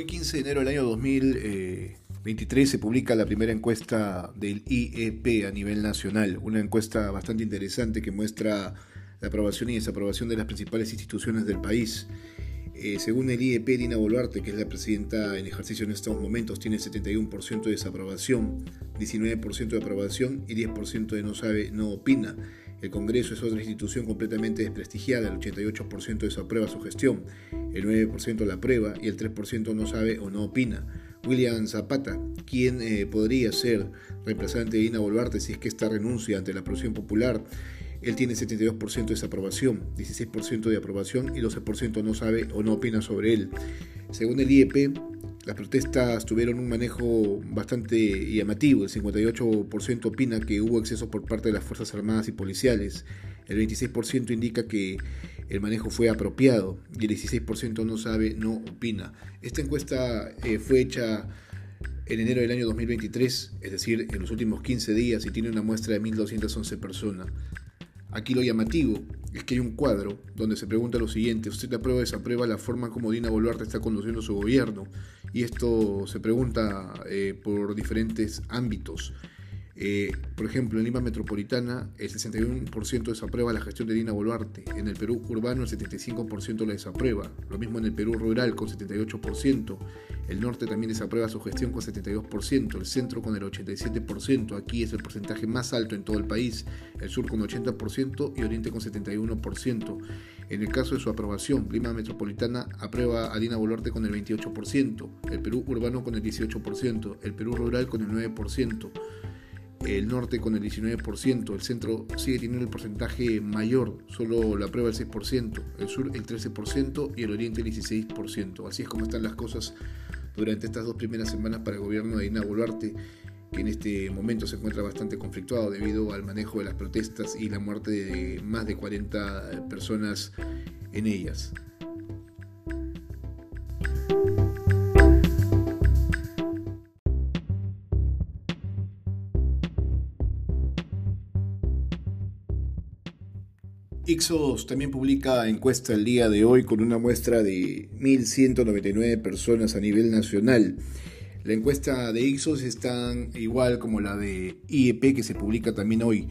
Hoy 15 de enero del año 2023 se publica la primera encuesta del IEP a nivel nacional, una encuesta bastante interesante que muestra la aprobación y desaprobación de las principales instituciones del país. Eh, según el IEP, Dina Boluarte, que es la presidenta en ejercicio en estos momentos, tiene 71% de desaprobación, 19% de aprobación y 10% de no sabe, no opina. El Congreso es otra institución completamente desprestigiada, el 88% desaprueba su gestión, el 9% la aprueba y el 3% no sabe o no opina. William Zapata, quien eh, podría ser reemplazante de Dina Boluarte si es que esta renuncia ante la aprobación popular, él tiene 72% de desaprobación, 16% de aprobación y 12% no sabe o no opina sobre él. Según el IEP, las protestas tuvieron un manejo bastante llamativo. El 58% opina que hubo exceso por parte de las Fuerzas Armadas y policiales. El 26% indica que el manejo fue apropiado y el 16% no sabe, no opina. Esta encuesta eh, fue hecha en enero del año 2023, es decir, en los últimos 15 días y tiene una muestra de 1.211 personas. Aquí lo llamativo es que hay un cuadro donde se pregunta lo siguiente, ¿usted aprueba o desaprueba la forma como Dina Boluarte está conduciendo su gobierno? Y esto se pregunta eh, por diferentes ámbitos. Eh, por ejemplo, en Lima Metropolitana el 61% desaprueba la gestión de Dina Boluarte, en el Perú urbano el 75% la desaprueba, lo mismo en el Perú rural con 78%, el norte también desaprueba su gestión con 72%, el centro con el 87%, aquí es el porcentaje más alto en todo el país, el sur con 80% y oriente con 71%. En el caso de su aprobación, Lima Metropolitana aprueba a Dina Boluarte con el 28%, el Perú urbano con el 18%, el Perú rural con el 9% el norte con el 19%, el centro sigue teniendo el porcentaje mayor, solo la prueba el 6%, el sur el 13% y el oriente el 16%. Así es como están las cosas durante estas dos primeras semanas para el gobierno de Dina Boluarte, que en este momento se encuentra bastante conflictuado debido al manejo de las protestas y la muerte de más de 40 personas en ellas. Ixos también publica encuesta el día de hoy con una muestra de 1.199 personas a nivel nacional. La encuesta de Ixos está igual como la de IEP que se publica también hoy.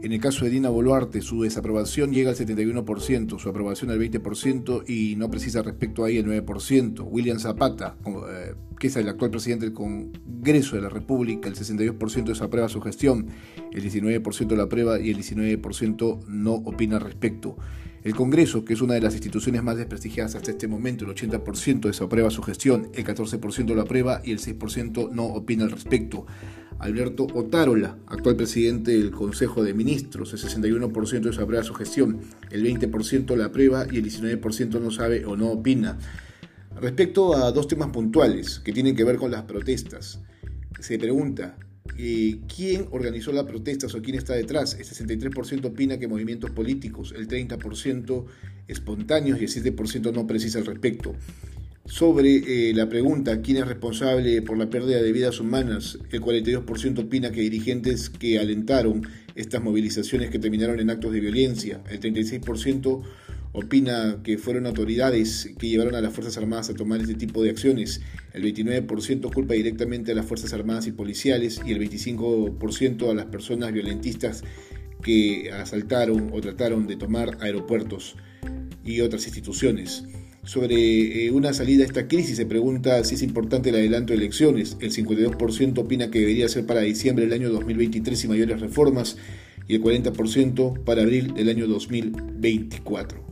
En el caso de Dina Boluarte, su desaprobación llega al 71%, su aprobación al 20% y no precisa respecto ahí el 9%. William Zapata, eh, que es el actual presidente del Congreso de la República, el 62% desaprueba su gestión, el 19% la aprueba y el 19% no opina al respecto. El Congreso, que es una de las instituciones más desprestigiadas hasta este momento, el 80% desaprueba su gestión, el 14% la aprueba y el 6% no opina al respecto. Alberto Otárola, actual presidente del Consejo de Ministros, el 61% desaprueba su gestión, el 20% la aprueba y el 19% no sabe o no opina. Respecto a dos temas puntuales que tienen que ver con las protestas, se pregunta, eh, quién organizó las protestas o quién está detrás. El 63% opina que movimientos políticos, el 30% espontáneos y el 7% no precisa al respecto. Sobre eh, la pregunta, ¿quién es responsable por la pérdida de vidas humanas? El 42% opina que dirigentes que alentaron estas movilizaciones que terminaron en actos de violencia. El 36% opina que fueron autoridades que llevaron a las Fuerzas Armadas a tomar este tipo de acciones. El 29% culpa directamente a las Fuerzas Armadas y policiales y el 25% a las personas violentistas que asaltaron o trataron de tomar aeropuertos y otras instituciones. Sobre eh, una salida a esta crisis se pregunta si es importante el adelanto de elecciones. El 52% opina que debería ser para diciembre del año 2023 y mayores reformas y el 40% para abril del año 2024.